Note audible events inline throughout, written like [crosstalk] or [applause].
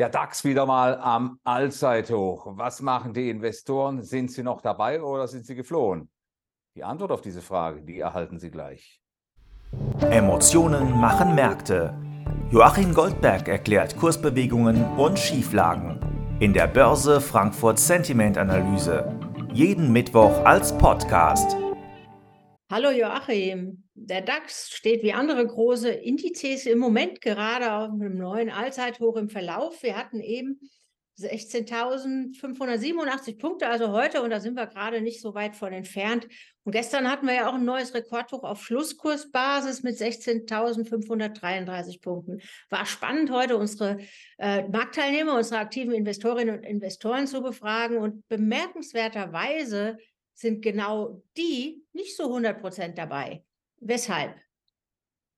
Der DAX wieder mal am Allzeithoch. Was machen die Investoren? Sind sie noch dabei oder sind sie geflohen? Die Antwort auf diese Frage, die erhalten Sie gleich. Emotionen machen Märkte. Joachim Goldberg erklärt Kursbewegungen und Schieflagen in der Börse Frankfurt Sentiment Analyse. Jeden Mittwoch als Podcast. Hallo Joachim. Der DAX steht wie andere große Indizes im Moment gerade auf einem neuen Allzeithoch im Verlauf. Wir hatten eben 16.587 Punkte, also heute, und da sind wir gerade nicht so weit von entfernt. Und gestern hatten wir ja auch ein neues Rekordhoch auf Schlusskursbasis mit 16.533 Punkten. War spannend, heute unsere äh, Marktteilnehmer, unsere aktiven Investorinnen und Investoren zu befragen. Und bemerkenswerterweise sind genau die nicht so 100 Prozent dabei. Weshalb?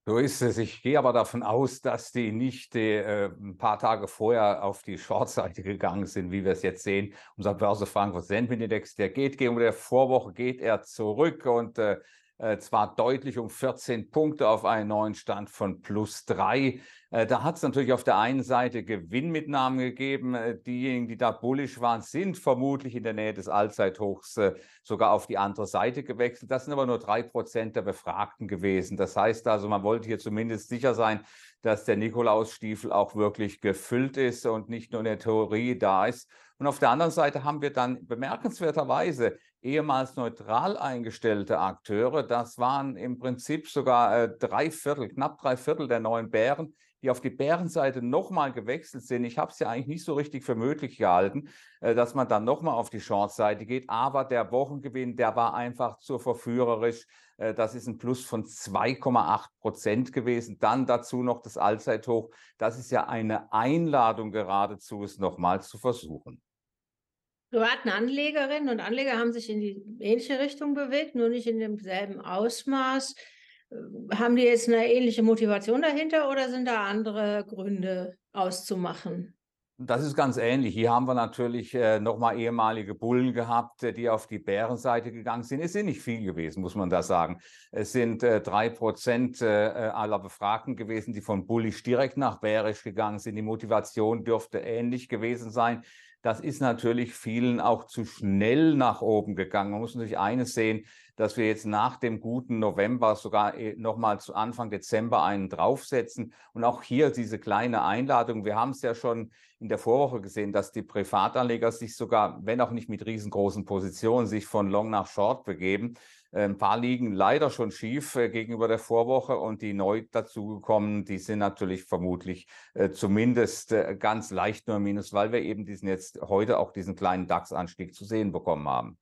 So ist es. Ich gehe aber davon aus, dass die nicht äh, ein paar Tage vorher auf die Shortseite gegangen sind, wie wir es jetzt sehen. Unser Börse Frankfurt Sentiment Index, der geht gegenüber der Vorwoche geht er zurück und äh, äh, zwar deutlich um 14 Punkte auf einen neuen Stand von plus 3. Äh, da hat es natürlich auf der einen Seite Gewinnmitnahmen gegeben. Äh, diejenigen, die da bullisch waren, sind vermutlich in der Nähe des Allzeithochs sogar auf die andere Seite gewechselt. Das sind aber nur drei Prozent der Befragten gewesen. Das heißt also, man wollte hier zumindest sicher sein, dass der Nikolausstiefel auch wirklich gefüllt ist und nicht nur in der Theorie da ist. Und auf der anderen Seite haben wir dann bemerkenswerterweise ehemals neutral eingestellte Akteure. Das waren im Prinzip sogar äh, drei Viertel, knapp drei Viertel der neuen Bären, die auf die Bärenseite nochmal gewechselt sind. Ich habe es ja eigentlich nicht so richtig für möglich gehalten, äh, dass man dann nochmal auf die Short-Seite geht. Aber der Wochengewinn, der war einfach zu verführerisch. Äh, das ist ein Plus von 2,8 Prozent gewesen. Dann dazu noch das Allzeithoch. Das ist ja eine Einladung geradezu, es nochmal zu versuchen. Privaten Anlegerinnen und Anleger haben sich in die ähnliche Richtung bewegt, nur nicht in demselben Ausmaß. Äh, haben die jetzt eine ähnliche Motivation dahinter oder sind da andere Gründe auszumachen? Das ist ganz ähnlich. Hier haben wir natürlich äh, nochmal ehemalige Bullen gehabt, äh, die auf die Bärenseite gegangen sind. Es sind nicht viel gewesen, muss man da sagen. Es sind äh, drei Prozent äh, aller Befragten gewesen, die von bullisch direkt nach bärisch gegangen sind. Die Motivation dürfte ähnlich gewesen sein. Das ist natürlich vielen auch zu schnell nach oben gegangen. Man muss natürlich eines sehen, dass wir jetzt nach dem guten November sogar äh, nochmal zu Anfang Dezember einen draufsetzen. Und auch hier diese kleine Einladung. Wir haben es ja schon in der Vorwoche gesehen, dass die Privatanleger sich sogar, wenn auch nicht mit riesengroßen Positionen, sich von Long nach Short begeben. Äh, ein paar liegen leider schon schief äh, gegenüber der Vorwoche und die neu dazugekommen, die sind natürlich vermutlich äh, zumindest ganz leicht nur Minus, weil wir eben diesen jetzt heute auch diesen kleinen DAX-Anstieg zu sehen bekommen haben.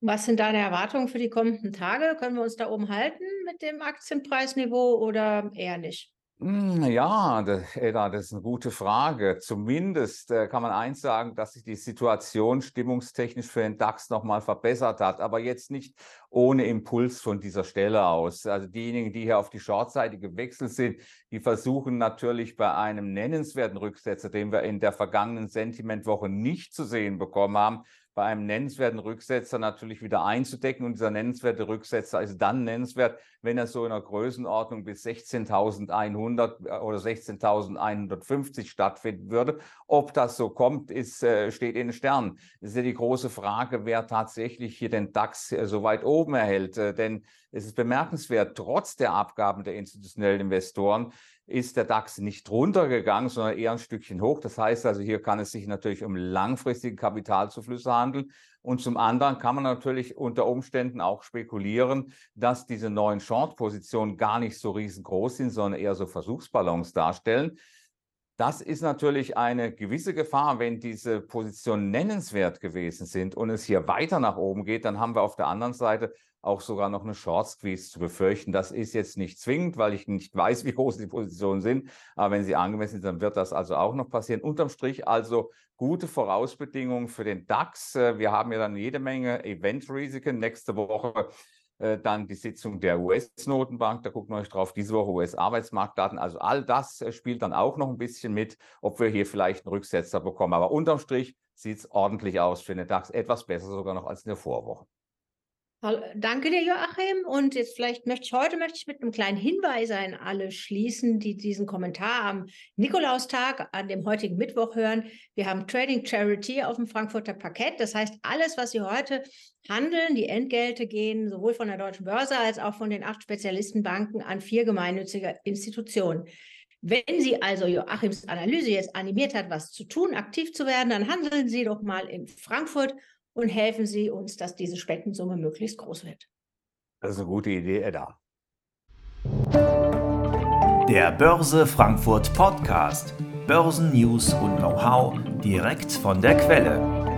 Was sind deine Erwartungen für die kommenden Tage? Können wir uns da oben halten mit dem Aktienpreisniveau oder eher nicht? Hm, ja, das, Edda, das ist eine gute Frage. Zumindest äh, kann man eins sagen, dass sich die Situation stimmungstechnisch für den DAX nochmal verbessert hat, aber jetzt nicht ohne Impuls von dieser Stelle aus. Also diejenigen, die hier auf die Shortseite gewechselt sind, die versuchen natürlich bei einem nennenswerten Rücksetzer, den wir in der vergangenen Sentimentwoche nicht zu sehen bekommen haben, bei einem nennenswerten Rücksetzer natürlich wieder einzudecken. Und dieser nennenswerte Rücksetzer ist dann nennenswert, wenn er so in einer Größenordnung bis 16.100 äh, oder 16.150 stattfinden würde. Ob das so kommt, ist, äh, steht in den Sternen. Das ist ja die große Frage, wer tatsächlich hier den DAX äh, so weit oben erhält. Denn es ist bemerkenswert, trotz der Abgaben der institutionellen Investoren ist der DAX nicht runtergegangen, sondern eher ein Stückchen hoch. Das heißt also, hier kann es sich natürlich um langfristige Kapitalzuflüsse handeln. Und zum anderen kann man natürlich unter Umständen auch spekulieren, dass diese neuen Short-Positionen gar nicht so riesengroß sind, sondern eher so Versuchsballons darstellen. Das ist natürlich eine gewisse Gefahr, wenn diese Positionen nennenswert gewesen sind und es hier weiter nach oben geht, dann haben wir auf der anderen Seite auch sogar noch eine Short Squeeze zu befürchten. Das ist jetzt nicht zwingend, weil ich nicht [laughs] weiß, wie groß die Positionen sind. Aber wenn sie angemessen sind, dann wird das also auch noch passieren. Unterm Strich also gute Vorausbedingungen für den DAX. Äh, wir haben ja dann jede Menge Event-Risiken. Nächste Woche äh, dann die Sitzung der US-Notenbank, da gucken wir euch drauf, diese Woche US-Arbeitsmarktdaten. Also all das äh, spielt dann auch noch ein bisschen mit, ob wir hier vielleicht einen Rücksetzer bekommen. Aber unterm Strich sieht es ordentlich aus für den DAX, etwas besser sogar noch als in der Vorwoche. Danke dir, Joachim. Und jetzt vielleicht möchte ich heute möchte ich mit einem kleinen Hinweis an alle schließen, die diesen Kommentar am Nikolaustag, an dem heutigen Mittwoch hören. Wir haben Trading Charity auf dem Frankfurter Parkett. Das heißt, alles, was Sie heute handeln, die Entgelte gehen sowohl von der Deutschen Börse als auch von den acht Spezialistenbanken an vier gemeinnützige Institutionen. Wenn Sie also Joachims Analyse jetzt animiert hat, was zu tun, aktiv zu werden, dann handeln Sie doch mal in Frankfurt und helfen Sie uns, dass diese Spendensumme möglichst groß wird. Das ist eine gute Idee, Edda. Der Börse Frankfurt Podcast. Börsennews und Know-how direkt von der Quelle.